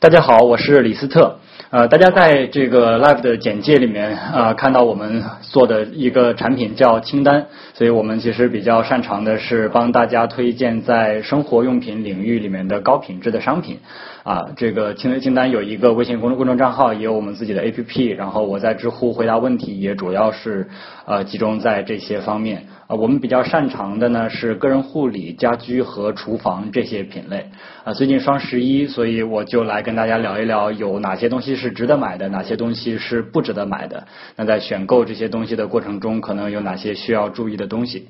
大家好，我是李斯特。呃，大家在这个 Live 的简介里面呃，看到我们做的一个产品叫清单，所以我们其实比较擅长的是帮大家推荐在生活用品领域里面的高品质的商品。啊，这个清清单有一个微信公众公众账号，也有我们自己的 APP，然后我在知乎回答问题，也主要是呃集中在这些方面。啊，我们比较擅长的呢是个人护理、家居和厨房这些品类。啊，最近双十一，所以我就来跟大家聊一聊有哪些东西是值得买的，哪些东西是不值得买的。那在选购这些东西的过程中，可能有哪些需要注意的东西？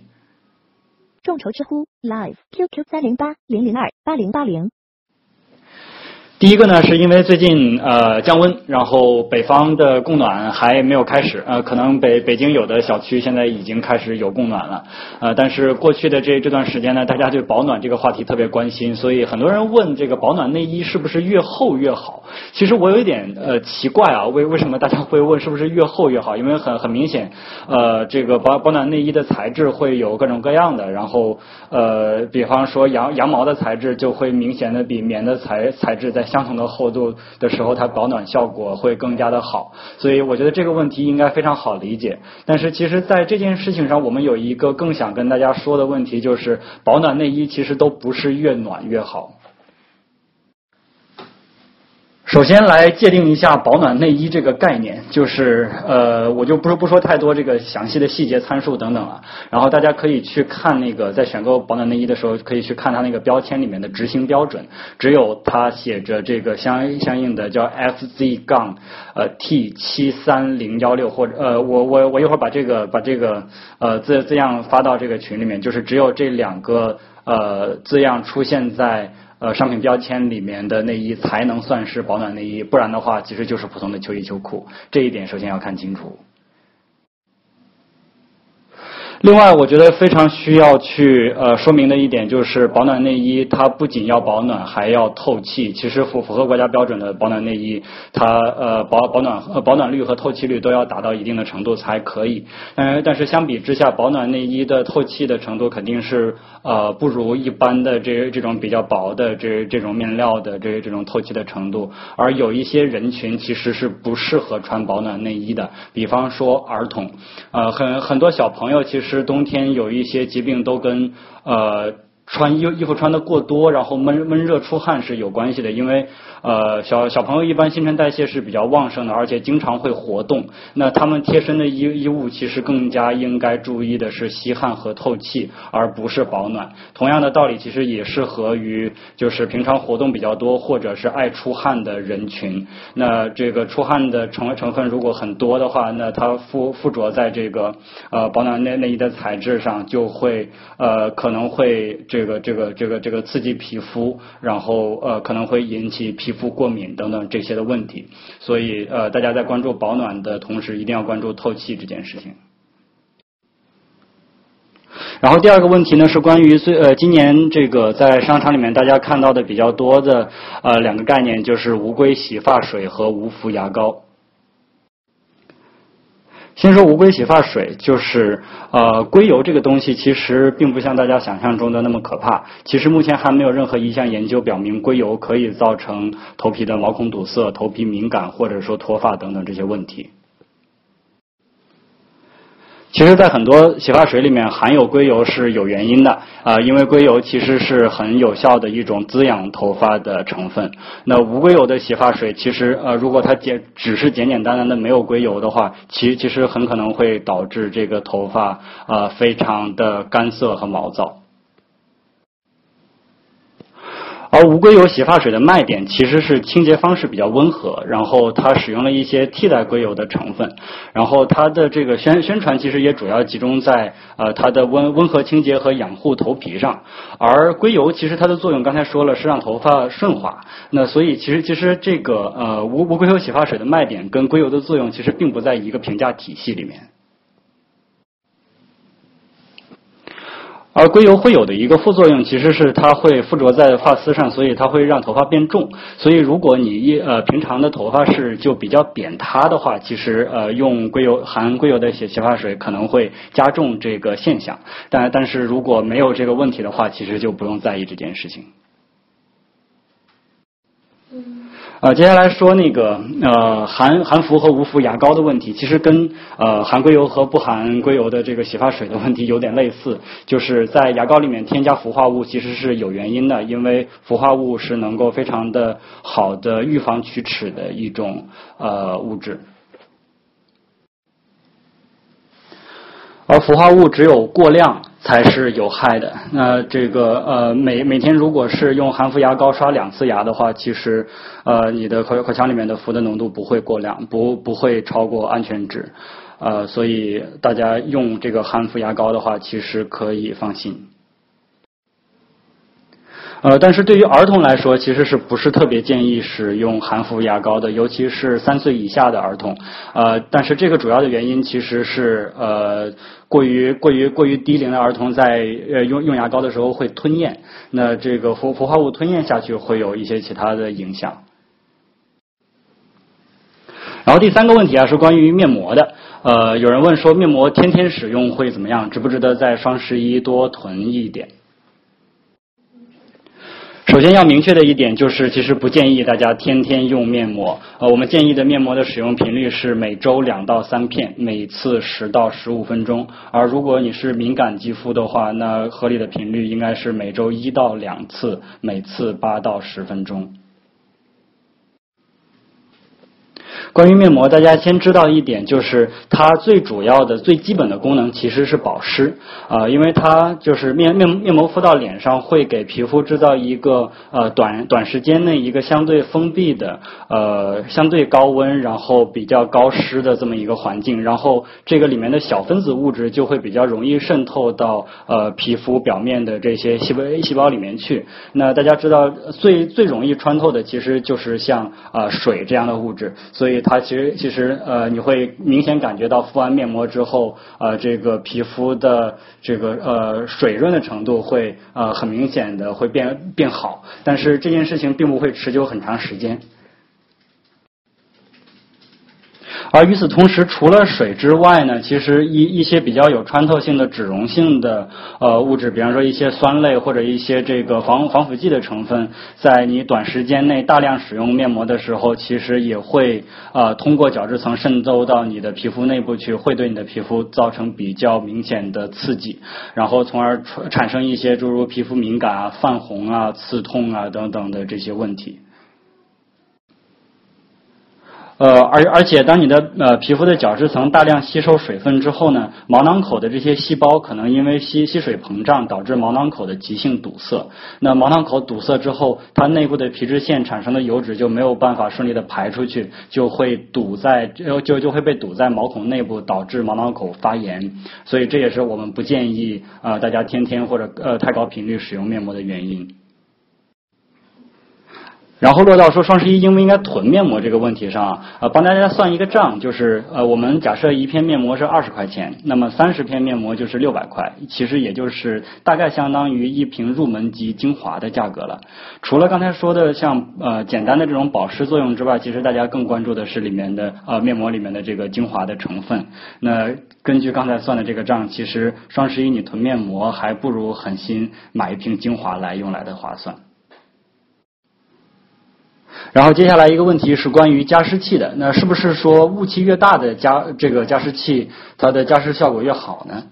众筹知乎 Live QQ 三零八零零二八零八零。第一个呢，是因为最近呃降温，然后北方的供暖还没有开始，呃，可能北北京有的小区现在已经开始有供暖了，呃，但是过去的这这段时间呢，大家对保暖这个话题特别关心，所以很多人问这个保暖内衣是不是越厚越好？其实我有一点呃奇怪啊，为为什么大家会问是不是越厚越好？因为很很明显，呃，这个保保暖内衣的材质会有各种各样的，然后呃，比方说羊羊毛的材质就会明显的比棉的材材质在相同的厚度的时候，它保暖效果会更加的好，所以我觉得这个问题应该非常好理解。但是其实，在这件事情上，我们有一个更想跟大家说的问题，就是保暖内衣其实都不是越暖越好。首先来界定一下保暖内衣这个概念，就是呃，我就不说不说太多这个详细的细节参数等等了。然后大家可以去看那个在选购保暖内衣的时候，可以去看它那个标签里面的执行标准，只有它写着这个相相应的叫 FZ 杠呃 T 七三零幺六或者呃我我我一会儿把这个把这个呃字字样发到这个群里面，就是只有这两个呃字样出现在。呃，商品标签里面的内衣才能算是保暖内衣，不然的话，其实就是普通的秋衣秋裤。这一点首先要看清楚。另外，我觉得非常需要去呃说明的一点就是，保暖内衣它不仅要保暖，还要透气。其实符符合国家标准的保暖内衣，它呃保保暖保暖率和透气率都要达到一定的程度才可以。嗯，但是相比之下，保暖内衣的透气的程度肯定是呃不如一般的这这种比较薄的这这种面料的这这种透气的程度。而有一些人群其实是不适合穿保暖内衣的，比方说儿童，呃很很多小朋友其实。其实冬天有一些疾病都跟呃穿衣衣服穿的过多，然后闷闷热出汗是有关系的，因为。呃，小小朋友一般新陈代谢是比较旺盛的，而且经常会活动。那他们贴身的衣衣物其实更加应该注意的是吸汗和透气，而不是保暖。同样的道理，其实也适合于就是平常活动比较多或者是爱出汗的人群。那这个出汗的成成分如果很多的话，那它附附着在这个呃保暖内内衣的材质上，就会呃可能会这这个这个这个这个刺激皮肤，然后呃可能会引起。皮肤过敏等等这些的问题，所以呃，大家在关注保暖的同时，一定要关注透气这件事情。然后第二个问题呢，是关于最呃今年这个在商场里面大家看到的比较多的呃两个概念，就是无硅洗发水和无氟牙膏。先说无硅洗发水，就是呃硅油这个东西其实并不像大家想象中的那么可怕。其实目前还没有任何一项研究表明硅油可以造成头皮的毛孔堵塞、头皮敏感或者说脱发等等这些问题。其实，在很多洗发水里面含有硅油是有原因的啊，因为硅油其实是很有效的一种滋养头发的成分。那无硅油的洗发水，其实呃，如果它简只是简简单单的没有硅油的话，其其实很可能会导致这个头发啊非常的干涩和毛躁。而无硅油洗发水的卖点其实是清洁方式比较温和，然后它使用了一些替代硅油的成分，然后它的这个宣宣传其实也主要集中在呃它的温温和清洁和养护头皮上，而硅油其实它的作用刚才说了是让头发顺滑，那所以其实其实这个呃无无硅油洗发水的卖点跟硅油的作用其实并不在一个评价体系里面。而硅油会有的一个副作用，其实是它会附着在发丝上，所以它会让头发变重。所以如果你一呃平常的头发是就比较扁塌的话，其实呃用硅油含硅油的洗洗发水可能会加重这个现象。但但是如果没有这个问题的话，其实就不用在意这件事情。嗯呃，接下来说那个呃含含氟和无氟牙膏的问题，其实跟呃含硅油和不含硅油的这个洗发水的问题有点类似，就是在牙膏里面添加氟化物其实是有原因的，因为氟化物是能够非常的好的预防龋齿的一种呃物质。而氟化物只有过量才是有害的。那这个呃每每天如果是用含氟牙膏刷两次牙的话，其实呃你的口口腔里面的氟的浓度不会过量，不不会超过安全值。呃，所以大家用这个含氟牙膏的话，其实可以放心。呃，但是对于儿童来说，其实是不是特别建议使用含氟牙膏的，尤其是三岁以下的儿童。呃，但是这个主要的原因其实是呃过于过于过于低龄的儿童在呃用用牙膏的时候会吞咽，那这个氟氟化物吞咽下去会有一些其他的影响。然后第三个问题啊是关于面膜的，呃，有人问说面膜天天使用会怎么样，值不值得在双十一多囤一点？首先要明确的一点就是，其实不建议大家天天用面膜。呃，我们建议的面膜的使用频率是每周两到三片，每次十到十五分钟。而如果你是敏感肌肤的话，那合理的频率应该是每周一到两次，每次八到十分钟。关于面膜，大家先知道一点，就是它最主要的、最基本的功能其实是保湿啊，因为它就是面面面膜敷到脸上，会给皮肤制造一个呃短短时间内一个相对封闭的呃相对高温，然后比较高湿的这么一个环境，然后这个里面的小分子物质就会比较容易渗透到呃皮肤表面的这些细胞细胞里面去。那大家知道最最容易穿透的其实就是像啊水这样的物质，所以。它其实其实呃，你会明显感觉到敷完面膜之后，呃，这个皮肤的这个呃水润的程度会呃很明显的会变变好，但是这件事情并不会持久很长时间。而与此同时，除了水之外呢，其实一一些比较有穿透性的脂溶性的呃物质，比方说一些酸类或者一些这个防防腐剂的成分，在你短时间内大量使用面膜的时候，其实也会呃通过角质层渗透到你的皮肤内部去，会对你的皮肤造成比较明显的刺激，然后从而产生一些诸如皮肤敏感啊、泛红啊、刺痛啊等等的这些问题。呃，而而且当你的呃皮肤的角质层大量吸收水分之后呢，毛囊口的这些细胞可能因为吸吸水膨胀，导致毛囊口的急性堵塞。那毛囊口堵塞之后，它内部的皮脂腺产生的油脂就没有办法顺利的排出去，就会堵在就就就会被堵在毛孔内部，导致毛囊口发炎。所以这也是我们不建议啊大家天天或者呃太高频率使用面膜的原因。然后落到说双十一应不应该囤面膜这个问题上啊，呃帮大家算一个账，就是呃，我们假设一片面膜是二十块钱，那么三十片面膜就是六百块，其实也就是大概相当于一瓶入门级精华的价格了。除了刚才说的像呃简单的这种保湿作用之外，其实大家更关注的是里面的呃面膜里面的这个精华的成分。那根据刚才算的这个账，其实双十一你囤面膜还不如狠心买一瓶精华来用来的划算。然后接下来一个问题是关于加湿器的，那是不是说雾气越大的加这个加湿器，它的加湿效果越好呢？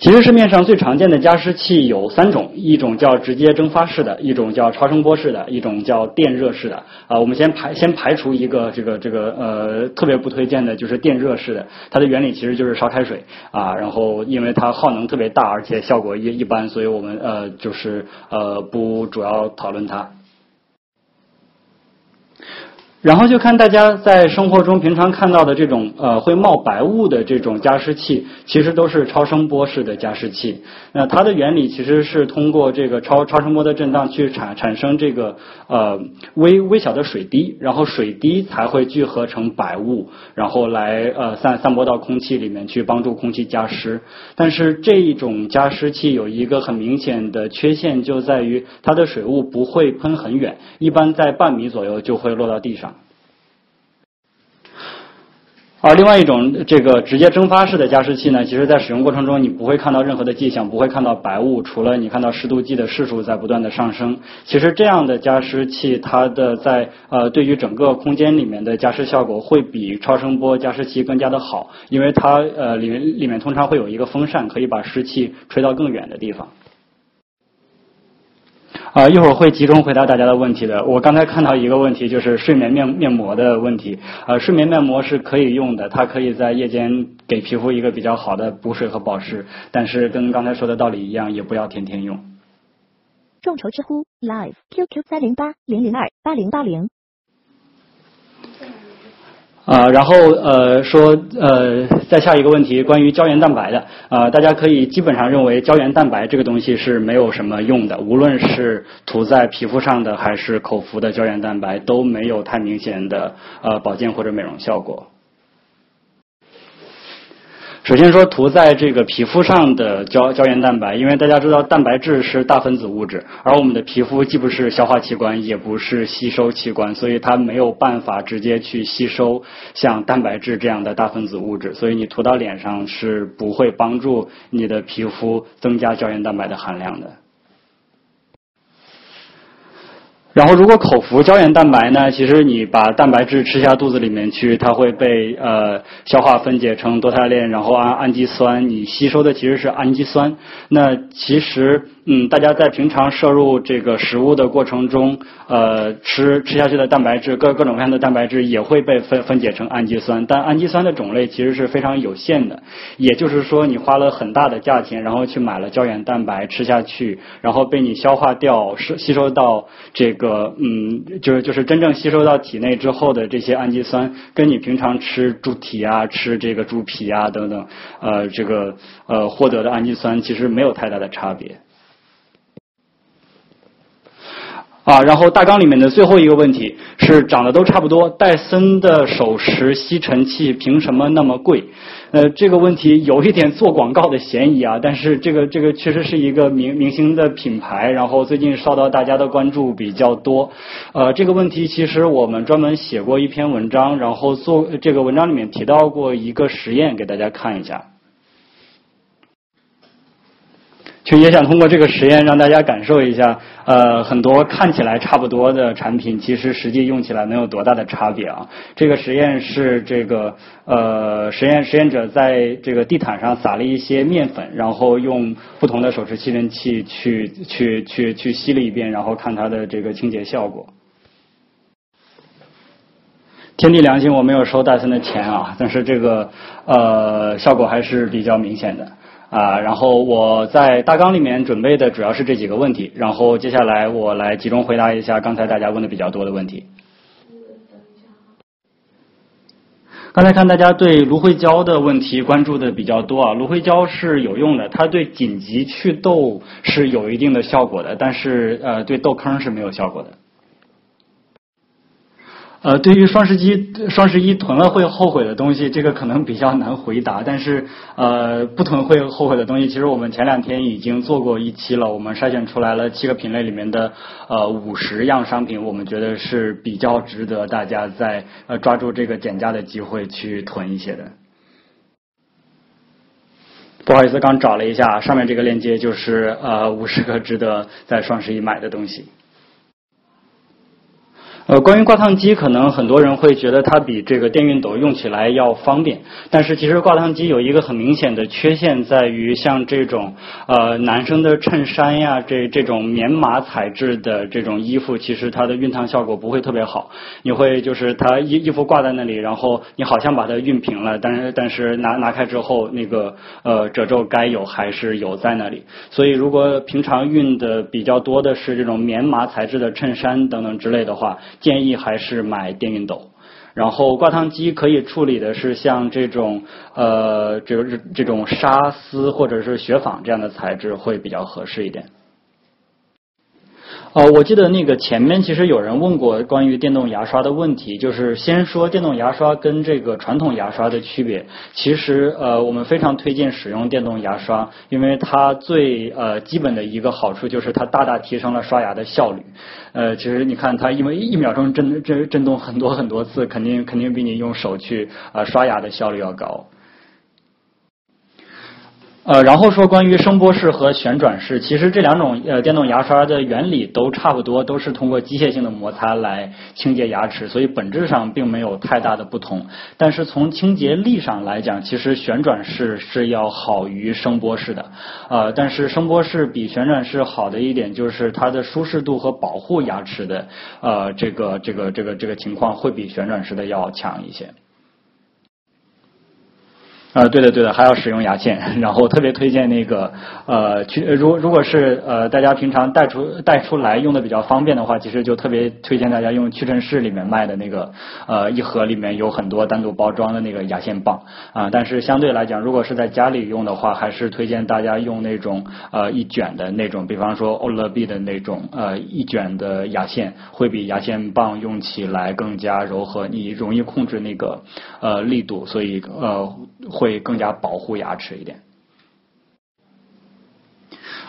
其实市面上最常见的加湿器有三种，一种叫直接蒸发式的，一种叫超声波式的，一种叫电热式的。啊，我们先排先排除一个这个这个呃特别不推荐的，就是电热式的，它的原理其实就是烧开水啊，然后因为它耗能特别大，而且效果一一般，所以我们呃就是呃不主要讨论它。然后就看大家在生活中平常看到的这种呃会冒白雾的这种加湿器，其实都是超声波式的加湿器。那它的原理其实是通过这个超超声波的震荡去产产生这个呃微微小的水滴，然后水滴才会聚合成白雾，然后来呃散散播到空气里面去帮助空气加湿。但是这一种加湿器有一个很明显的缺陷，就在于它的水雾不会喷很远，一般在半米左右就会落到地上。而另外一种这个直接蒸发式的加湿器呢，其实在使用过程中你不会看到任何的迹象，不会看到白雾，除了你看到湿度计的示数在不断的上升。其实这样的加湿器，它的在呃对于整个空间里面的加湿效果会比超声波加湿器更加的好，因为它呃里面里面通常会有一个风扇，可以把湿气吹到更远的地方。啊，一会儿会集中回答大家的问题的。我刚才看到一个问题，就是睡眠面面膜的问题。呃，睡眠面膜是可以用的，它可以在夜间给皮肤一个比较好的补水和保湿，但是跟刚才说的道理一样，也不要天天用。众筹知乎 Live QQ 三零八零零二八零八零。啊，然后呃说呃再下一个问题，关于胶原蛋白的啊，大家可以基本上认为胶原蛋白这个东西是没有什么用的，无论是涂在皮肤上的还是口服的胶原蛋白都没有太明显的呃保健或者美容效果。首先说涂在这个皮肤上的胶胶原蛋白，因为大家知道蛋白质是大分子物质，而我们的皮肤既不是消化器官，也不是吸收器官，所以它没有办法直接去吸收像蛋白质这样的大分子物质，所以你涂到脸上是不会帮助你的皮肤增加胶原蛋白的含量的。然后，如果口服胶原蛋白呢？其实你把蛋白质吃下肚子里面去，它会被呃消化分解成多肽链，然后氨氨基酸，你吸收的其实是氨基酸。那其实。嗯，大家在平常摄入这个食物的过程中，呃，吃吃下去的蛋白质，各各种各样的蛋白质也会被分分解成氨基酸，但氨基酸的种类其实是非常有限的。也就是说，你花了很大的价钱，然后去买了胶原蛋白吃下去，然后被你消化掉，吸吸收到这个，嗯，就是就是真正吸收到体内之后的这些氨基酸，跟你平常吃猪蹄啊、吃这个猪皮啊等等，呃，这个呃获得的氨基酸其实没有太大的差别。啊，然后大纲里面的最后一个问题是长得都差不多，戴森的手持吸尘器凭什么那么贵？呃，这个问题有一点做广告的嫌疑啊，但是这个这个确实是一个明明星的品牌，然后最近受到大家的关注比较多。呃，这个问题其实我们专门写过一篇文章，然后做这个文章里面提到过一个实验，给大家看一下。就也想通过这个实验让大家感受一下，呃，很多看起来差不多的产品，其实实际用起来能有多大的差别啊？这个实验是这个呃，实验实验者在这个地毯上撒了一些面粉，然后用不同的手持吸尘器去去去去吸了一遍，然后看它的这个清洁效果。天地良心，我没有收戴森的钱啊，但是这个呃效果还是比较明显的。啊，然后我在大纲里面准备的主要是这几个问题，然后接下来我来集中回答一下刚才大家问的比较多的问题。刚才看大家对芦荟胶的问题关注的比较多啊，芦荟胶是有用的，它对紧急祛痘是有一定的效果的，但是呃对痘坑是没有效果的。呃，对于双十一双十一囤了会后悔的东西，这个可能比较难回答。但是呃，不囤会后悔的东西，其实我们前两天已经做过一期了，我们筛选出来了七个品类里面的呃五十样商品，我们觉得是比较值得大家在呃抓住这个减价的机会去囤一些的。不好意思，刚找了一下，上面这个链接就是呃五十个值得在双十一买的东西。呃，关于挂烫机，可能很多人会觉得它比这个电熨斗用起来要方便，但是其实挂烫机有一个很明显的缺陷，在于像这种呃男生的衬衫呀，这这种棉麻材质的这种衣服，其实它的熨烫效果不会特别好。你会就是它衣衣服挂在那里，然后你好像把它熨平了，但是但是拿拿开之后，那个呃褶皱该有还是有在那里。所以如果平常熨的比较多的是这种棉麻材质的衬衫等等之类的话。建议还是买电熨斗，然后挂烫机可以处理的是像这种呃，这个这种纱丝或者是雪纺这样的材质会比较合适一点。呃，我记得那个前面其实有人问过关于电动牙刷的问题，就是先说电动牙刷跟这个传统牙刷的区别。其实呃，我们非常推荐使用电动牙刷，因为它最呃基本的一个好处就是它大大提升了刷牙的效率。呃，其实你看它因为一秒钟震震震动很多很多次，肯定肯定比你用手去呃刷牙的效率要高。呃，然后说关于声波式和旋转式，其实这两种呃电动牙刷的原理都差不多，都是通过机械性的摩擦来清洁牙齿，所以本质上并没有太大的不同。但是从清洁力上来讲，其实旋转式是要好于声波式的。呃，但是声波式比旋转式好的一点就是它的舒适度和保护牙齿的呃这个这个这个这个情况会比旋转式的要强一些。呃，对的，对的，还要使用牙线，然后特别推荐那个呃，去如如果是呃大家平常带出带出来用的比较方便的话，其实就特别推荐大家用屈臣氏里面卖的那个呃一盒里面有很多单独包装的那个牙线棒啊。但是相对来讲，如果是在家里用的话，还是推荐大家用那种呃一卷的那种，比方说欧乐 B 的那种呃一卷的牙线，会比牙线棒用起来更加柔和，你容易控制那个呃力度，所以呃会。会更加保护牙齿一点。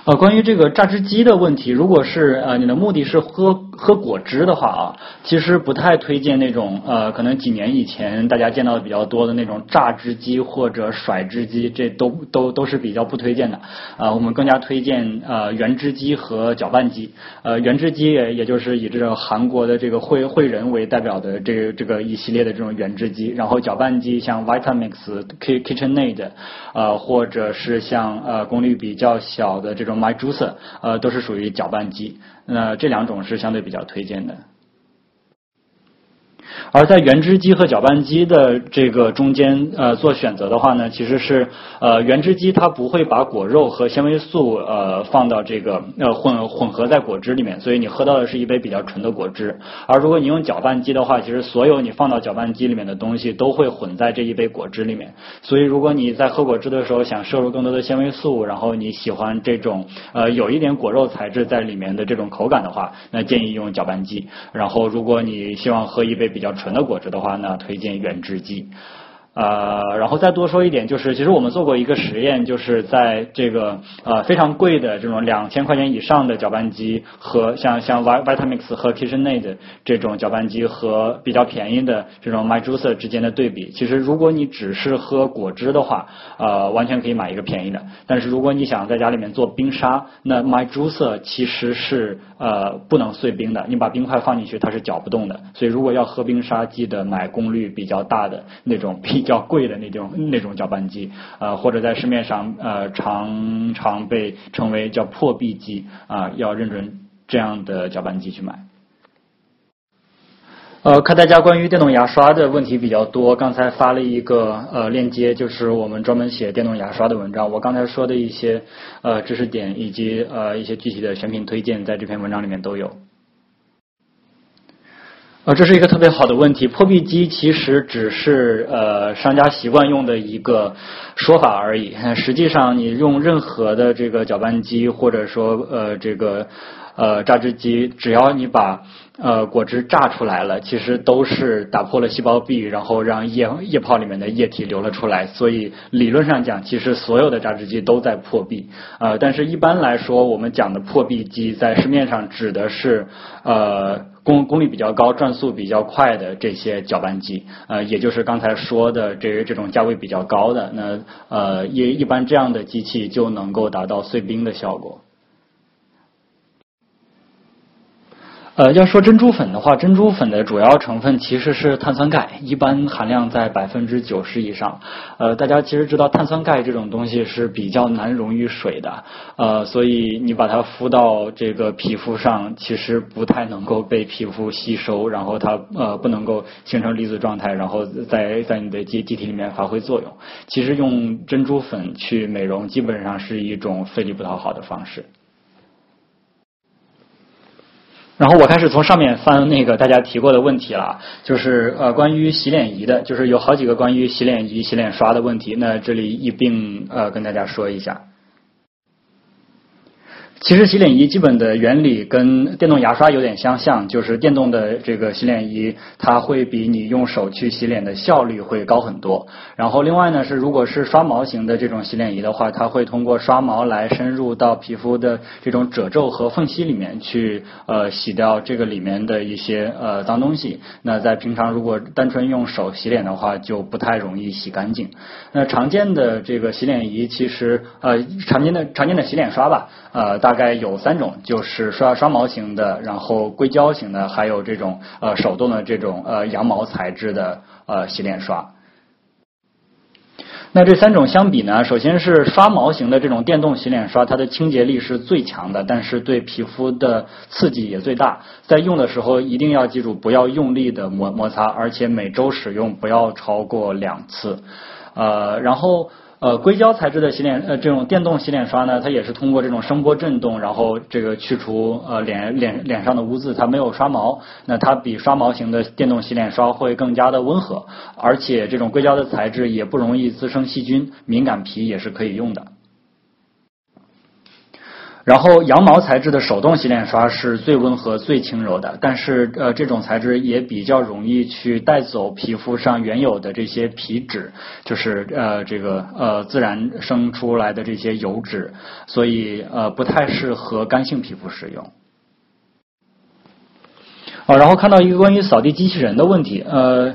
呃，关于这个榨汁机的问题，如果是呃你的目的是喝喝果汁的话啊，其实不太推荐那种呃可能几年以前大家见到的比较多的那种榨汁机或者甩汁机，这都都都是比较不推荐的。啊，我们更加推荐呃原汁机和搅拌机。呃，原汁机也也就是以这种韩国的这个汇汇仁为代表的这这个一系列的这种原汁机，然后搅拌机像 Vitamix、KitchenAid，呃或者是像呃功率比较小的这种。My Juicer，呃，都是属于搅拌机，那这两种是相对比较推荐的。而在原汁机和搅拌机的这个中间，呃，做选择的话呢，其实是呃原汁机它不会把果肉和纤维素呃放到这个呃混混合在果汁里面，所以你喝到的是一杯比较纯的果汁。而如果你用搅拌机的话，其实所有你放到搅拌机里面的东西都会混在这一杯果汁里面。所以如果你在喝果汁的时候想摄入更多的纤维素，然后你喜欢这种呃有一点果肉材质在里面的这种口感的话，那建议用搅拌机。然后如果你希望喝一杯比较纯的果汁的话呢，推荐原汁机。呃，然后再多说一点，就是其实我们做过一个实验，就是在这个呃非常贵的这种两千块钱以上的搅拌机和像像 Vitamix 和 KitchenAid 这种搅拌机和比较便宜的这种 My Juicer 之间的对比，其实如果你只是喝果汁的话，呃，完全可以买一个便宜的。但是如果你想在家里面做冰沙，那 My Juicer 其实是呃不能碎冰的，你把冰块放进去它是搅不动的。所以如果要喝冰沙，记得买功率比较大的那种 比。较贵的那种那种搅拌机，呃，或者在市面上呃常常被称为叫破壁机啊，要认准这样的搅拌机去买。呃，看大家关于电动牙刷的问题比较多，刚才发了一个呃链接，就是我们专门写电动牙刷的文章。我刚才说的一些呃知识点以及呃一些具体的选品推荐，在这篇文章里面都有。呃，这是一个特别好的问题。破壁机其实只是呃商家习惯用的一个说法而已。实际上，你用任何的这个搅拌机或者说呃这个呃榨汁机，只要你把呃果汁榨出来了，其实都是打破了细胞壁，然后让液液泡里面的液体流了出来。所以理论上讲，其实所有的榨汁机都在破壁。呃，但是一般来说，我们讲的破壁机在市面上指的是呃。功功率比较高、转速比较快的这些搅拌机，呃，也就是刚才说的这这种价位比较高的，那呃，一一般这样的机器就能够达到碎冰的效果。呃，要说珍珠粉的话，珍珠粉的主要成分其实是碳酸钙，一般含量在百分之九十以上。呃，大家其实知道碳酸钙这种东西是比较难溶于水的，呃，所以你把它敷到这个皮肤上，其实不太能够被皮肤吸收，然后它呃不能够形成离子状态，然后在在你的机机体里面发挥作用。其实用珍珠粉去美容，基本上是一种费力不讨好的方式。然后我开始从上面翻那个大家提过的问题了，就是呃关于洗脸仪的，就是有好几个关于洗脸仪、洗脸刷的问题，那这里一并呃跟大家说一下。其实洗脸仪基本的原理跟电动牙刷有点相像，就是电动的这个洗脸仪，它会比你用手去洗脸的效率会高很多。然后另外呢是，如果是刷毛型的这种洗脸仪的话，它会通过刷毛来深入到皮肤的这种褶皱和缝隙里面去，呃，洗掉这个里面的一些呃脏东西。那在平常如果单纯用手洗脸的话，就不太容易洗干净。那常见的这个洗脸仪，其实呃常见的常见的洗脸刷吧，呃。大概有三种，就是刷刷毛型的，然后硅胶型的，还有这种呃手动的这种呃羊毛材质的呃洗脸刷。那这三种相比呢，首先是刷毛型的这种电动洗脸刷，它的清洁力是最强的，但是对皮肤的刺激也最大。在用的时候一定要记住不要用力的摩摩擦，而且每周使用不要超过两次。呃，然后。呃，硅胶材质的洗脸呃，这种电动洗脸刷呢，它也是通过这种声波震动，然后这个去除呃脸脸脸上的污渍，它没有刷毛。那它比刷毛型的电动洗脸刷会更加的温和，而且这种硅胶的材质也不容易滋生细菌，敏感皮也是可以用的。然后羊毛材质的手动洗脸刷是最温和、最轻柔的，但是呃，这种材质也比较容易去带走皮肤上原有的这些皮脂，就是呃这个呃自然生出来的这些油脂，所以呃不太适合干性皮肤使用。啊，然后看到一个关于扫地机器人的问题，呃，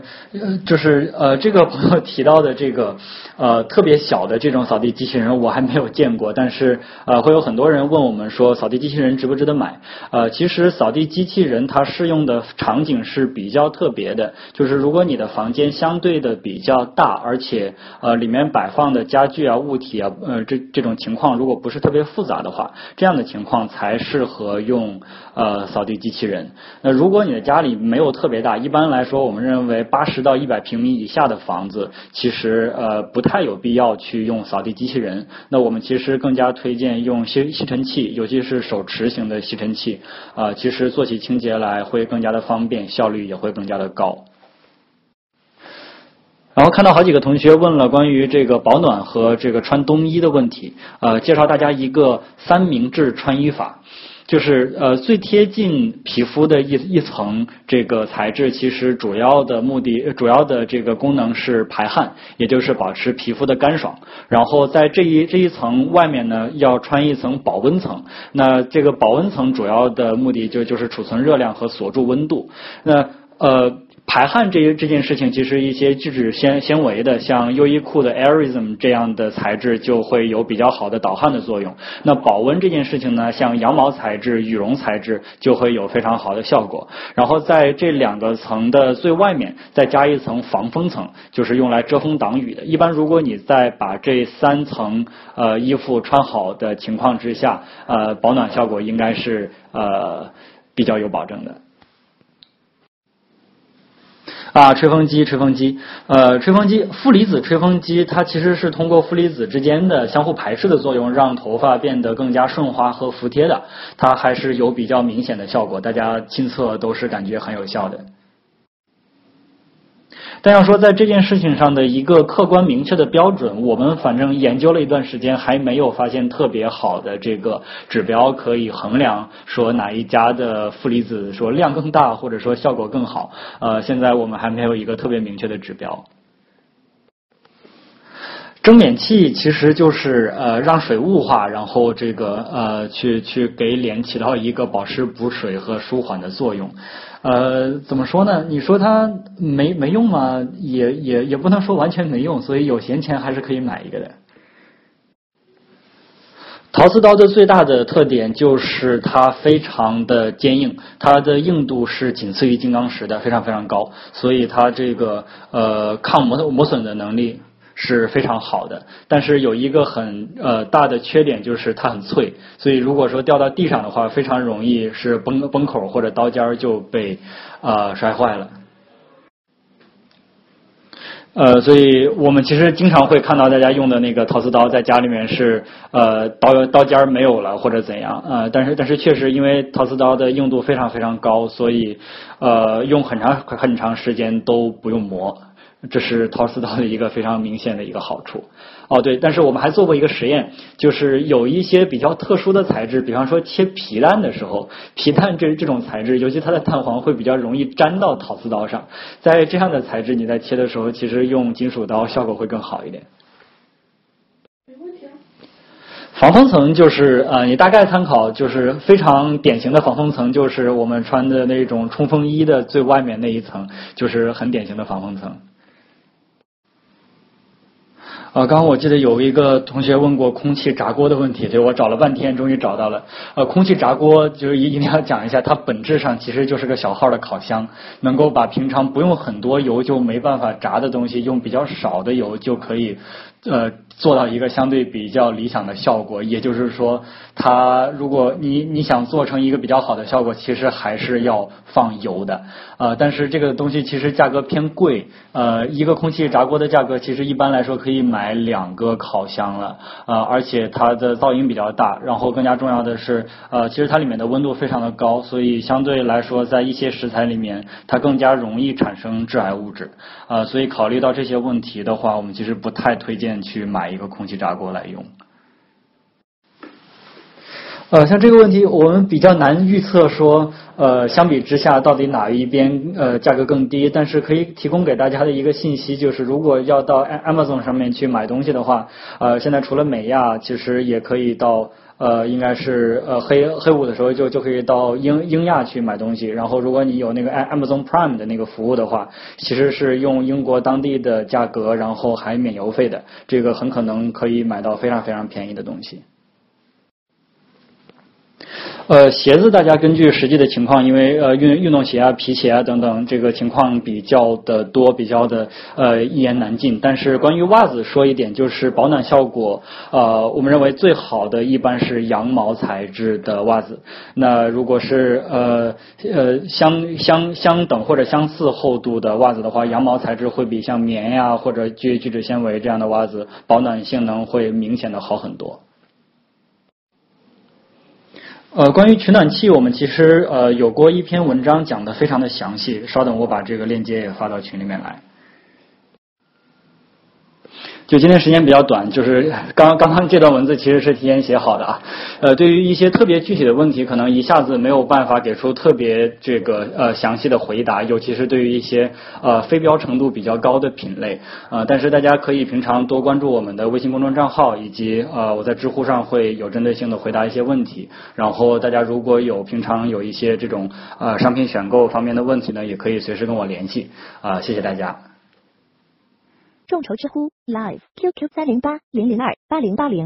就是呃，这个朋友提到的这个呃特别小的这种扫地机器人，我还没有见过，但是呃，会有很多人问我们说，扫地机器人值不值得买？呃，其实扫地机器人它适用的场景是比较特别的，就是如果你的房间相对的比较大，而且呃里面摆放的家具啊、物体啊，呃这这种情况如果不是特别复杂的话，这样的情况才适合用呃扫地机器人。那如果你的家里没有特别大，一般来说，我们认为八十到一百平米以下的房子，其实呃不太有必要去用扫地机器人。那我们其实更加推荐用吸吸尘器，尤其是手持型的吸尘器，啊，其实做起清洁来会更加的方便，效率也会更加的高。然后看到好几个同学问了关于这个保暖和这个穿冬衣的问题，呃，介绍大家一个三明治穿衣法。就是呃最贴近皮肤的一一层这个材质，其实主要的目的、主要的这个功能是排汗，也就是保持皮肤的干爽。然后在这一这一层外面呢，要穿一层保温层。那这个保温层主要的目的就就是储存热量和锁住温度。那呃。排汗这这件事情，其实一些聚酯纤纤维的，像优衣库的 Airism 这样的材质就会有比较好的导汗的作用。那保温这件事情呢，像羊毛材质、羽绒材质就会有非常好的效果。然后在这两个层的最外面再加一层防风层，就是用来遮风挡雨的。一般如果你在把这三层呃衣服穿好的情况之下，呃保暖效果应该是呃比较有保证的。啊，吹风机，吹风机，呃，吹风机，负离子吹风机，它其实是通过负离子之间的相互排斥的作用，让头发变得更加顺滑和服帖的，它还是有比较明显的效果，大家亲测都是感觉很有效的。但要说在这件事情上的一个客观明确的标准，我们反正研究了一段时间，还没有发现特别好的这个指标可以衡量说哪一家的负离子说量更大或者说效果更好。呃，现在我们还没有一个特别明确的指标。蒸脸器其实就是呃让水雾化，然后这个呃去去给脸起到一个保湿补水和舒缓的作用。呃，怎么说呢？你说它没没用吗？也也也不能说完全没用，所以有闲钱还是可以买一个的。陶瓷刀的最大的特点就是它非常的坚硬，它的硬度是仅次于金刚石的，非常非常高，所以它这个呃抗磨磨损的能力。是非常好的，但是有一个很呃大的缺点，就是它很脆，所以如果说掉到地上的话，非常容易是崩崩口或者刀尖就被呃摔坏了。呃，所以我们其实经常会看到大家用的那个陶瓷刀在家里面是呃刀刀尖没有了或者怎样呃，但是但是确实因为陶瓷刀的硬度非常非常高，所以呃用很长很长时间都不用磨。这是陶瓷刀的一个非常明显的一个好处。哦，对，但是我们还做过一个实验，就是有一些比较特殊的材质，比方说切皮蛋的时候，皮蛋这这种材质，尤其它的蛋黄会比较容易粘到陶瓷刀上，在这样的材质你在切的时候，其实用金属刀效果会更好一点。防风层就是呃，你大概参考就是非常典型的防风层，就是我们穿的那种冲锋衣的最外面那一层，就是很典型的防风层。啊，刚刚我记得有一个同学问过空气炸锅的问题，对我找了半天，终于找到了。呃，空气炸锅就是一一定要讲一下，它本质上其实就是个小号的烤箱，能够把平常不用很多油就没办法炸的东西，用比较少的油就可以。呃，做到一个相对比较理想的效果，也就是说，它如果你你想做成一个比较好的效果，其实还是要放油的。呃，但是这个东西其实价格偏贵。呃，一个空气炸锅的价格其实一般来说可以买两个烤箱了。呃，而且它的噪音比较大，然后更加重要的是，呃，其实它里面的温度非常的高，所以相对来说，在一些食材里面，它更加容易产生致癌物质。啊，所以考虑到这些问题的话，我们其实不太推荐。去买一个空气炸锅来用。呃，像这个问题，我们比较难预测说，呃，相比之下到底哪一边呃价格更低。但是可以提供给大家的一个信息就是，如果要到 Amazon 上面去买东西的话，呃，现在除了美亚，其实也可以到。呃，应该是呃黑黑五的时候就就可以到英英亚去买东西，然后如果你有那个 Amazon Prime 的那个服务的话，其实是用英国当地的价格，然后还免邮费的，这个很可能可以买到非常非常便宜的东西。呃，鞋子大家根据实际的情况，因为呃运运动鞋啊、皮鞋啊等等，这个情况比较的多，比较的呃一言难尽。但是关于袜子说一点，就是保暖效果，呃，我们认为最好的一般是羊毛材质的袜子。那如果是呃呃相相相等或者相似厚度的袜子的话，羊毛材质会比像棉呀或者聚聚酯纤维这样的袜子保暖性能会明显的好很多。呃，关于取暖器，我们其实呃有过一篇文章讲的非常的详细，稍等我把这个链接也发到群里面来。就今天时间比较短，就是刚刚刚这段文字其实是提前写好的啊。呃，对于一些特别具体的问题，可能一下子没有办法给出特别这个呃详细的回答，尤其是对于一些呃非标程度比较高的品类呃，但是大家可以平常多关注我们的微信公众账号，以及呃我在知乎上会有针对性的回答一些问题。然后大家如果有平常有一些这种呃商品选购方面的问题呢，也可以随时跟我联系啊。谢谢大家。众筹知乎 Live QQ 三零八零零二八零八零。